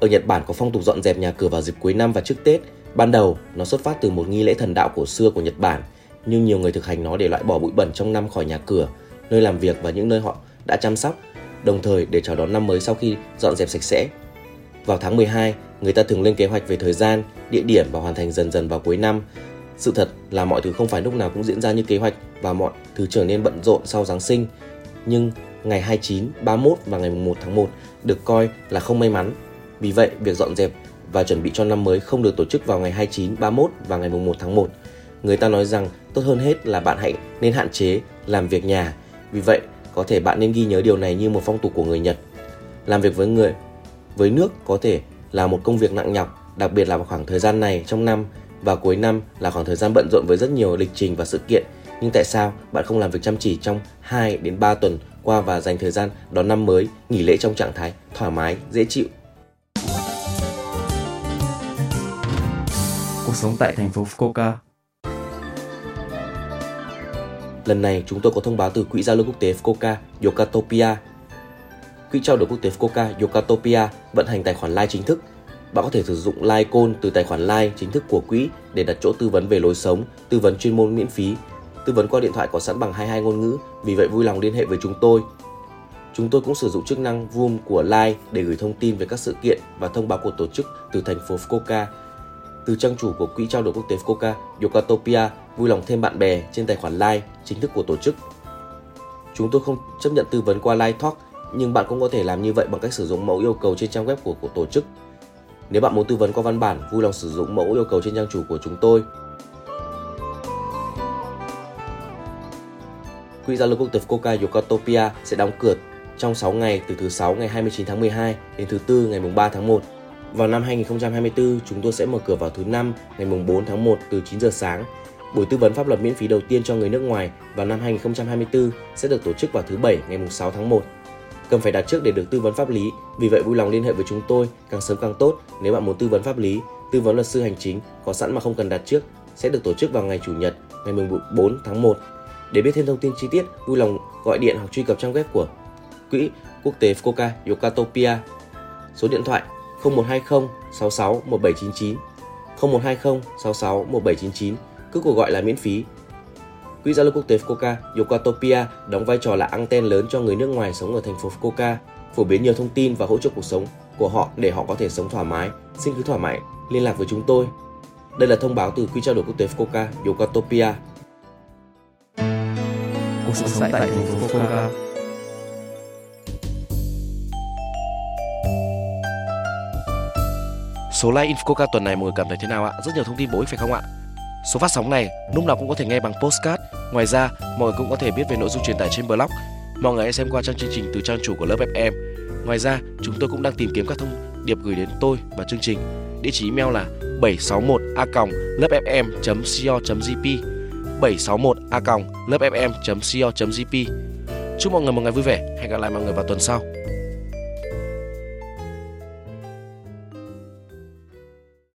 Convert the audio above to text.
Ở Nhật Bản có phong tục dọn dẹp nhà cửa vào dịp cuối năm và trước Tết. Ban đầu, nó xuất phát từ một nghi lễ thần đạo cổ xưa của Nhật Bản, nhưng nhiều người thực hành nó để loại bỏ bụi bẩn trong năm khỏi nhà cửa, nơi làm việc và những nơi họ đã chăm sóc, đồng thời để chào đón năm mới sau khi dọn dẹp sạch sẽ. Vào tháng 12, người ta thường lên kế hoạch về thời gian, địa điểm và hoàn thành dần dần vào cuối năm. Sự thật là mọi thứ không phải lúc nào cũng diễn ra như kế hoạch và mọi thứ trở nên bận rộn sau Giáng sinh. Nhưng ngày 29, 31 và ngày 1 tháng 1 được coi là không may mắn. Vì vậy, việc dọn dẹp và chuẩn bị cho năm mới không được tổ chức vào ngày 29, 31 và ngày 1 tháng 1. Người ta nói rằng tốt hơn hết là bạn hãy nên hạn chế làm việc nhà. Vì vậy, có thể bạn nên ghi nhớ điều này như một phong tục của người Nhật. Làm việc với người với nước có thể là một công việc nặng nhọc, đặc biệt là vào khoảng thời gian này trong năm và cuối năm là khoảng thời gian bận rộn với rất nhiều lịch trình và sự kiện. Nhưng tại sao bạn không làm việc chăm chỉ trong 2 đến 3 tuần qua và dành thời gian đón năm mới, nghỉ lễ trong trạng thái thoải mái, dễ chịu sống tại thành phố Fukuoka Lần này chúng tôi có thông báo từ Quỹ giao lưu quốc tế Fukuoka Yokatopia. Quỹ trao đổi quốc tế Fukuoka Yokatopia vận hành tài khoản Line chính thức. Bạn có thể sử dụng Line Call từ tài khoản Line chính thức của quỹ để đặt chỗ tư vấn về lối sống, tư vấn chuyên môn miễn phí. Tư vấn qua điện thoại có sẵn bằng 22 ngôn ngữ, vì vậy vui lòng liên hệ với chúng tôi. Chúng tôi cũng sử dụng chức năng Zoom của Line để gửi thông tin về các sự kiện và thông báo của tổ chức từ thành phố Fukuoka từ trang chủ của Quỹ trao đổi quốc tế Coca, Yokatopia vui lòng thêm bạn bè trên tài khoản Line chính thức của tổ chức. Chúng tôi không chấp nhận tư vấn qua Line Talk, nhưng bạn cũng có thể làm như vậy bằng cách sử dụng mẫu yêu cầu trên trang web của, của tổ chức. Nếu bạn muốn tư vấn qua văn bản, vui lòng sử dụng mẫu yêu cầu trên trang chủ của chúng tôi. Quỹ giao lưu quốc tế Coca Yokatopia sẽ đóng cửa trong 6 ngày từ thứ 6 ngày 29 tháng 12 đến thứ 4 ngày 3 tháng 1 vào năm 2024, chúng tôi sẽ mở cửa vào thứ năm ngày 4 tháng 1 từ 9 giờ sáng. Buổi tư vấn pháp luật miễn phí đầu tiên cho người nước ngoài vào năm 2024 sẽ được tổ chức vào thứ Bảy ngày 6 tháng 1. Cần phải đặt trước để được tư vấn pháp lý, vì vậy vui lòng liên hệ với chúng tôi càng sớm càng tốt nếu bạn muốn tư vấn pháp lý. Tư vấn luật sư hành chính có sẵn mà không cần đặt trước sẽ được tổ chức vào ngày Chủ nhật ngày 4 tháng 1. Để biết thêm thông tin chi tiết, vui lòng gọi điện hoặc truy cập trang web của Quỹ Quốc tế Fukuoka Yokatopia. Số điện thoại 0120 66 1799 0120 66 1799 cứ cuộc gọi là miễn phí. Quỹ giao lưu quốc tế Fukuoka Yokatopia đóng vai trò là anten lớn cho người nước ngoài sống ở thành phố Fukuoka, phổ biến nhiều thông tin và hỗ trợ cuộc sống của họ để họ có thể sống thoải mái. Xin cứ thoải mái liên lạc với chúng tôi. Đây là thông báo từ Quỹ trao đổi quốc tế Fukuoka Yokatopia. Cuộc sống tại thành phố Fukuoka Số like Infoca tuần này mọi người cảm thấy thế nào ạ? Rất nhiều thông tin bổ ích phải không ạ? Số phát sóng này lúc nào cũng có thể nghe bằng postcard. Ngoài ra, mọi người cũng có thể biết về nội dung truyền tải trên blog. Mọi người hãy xem qua trang chương trình từ trang chủ của lớp FM. Ngoài ra, chúng tôi cũng đang tìm kiếm các thông điệp gửi đến tôi và chương trình. Địa chỉ email là 761a.lớpfm.co.jp 761a.lớpfm.co.jp Chúc mọi người một ngày vui vẻ. Hẹn gặp lại mọi người vào tuần sau.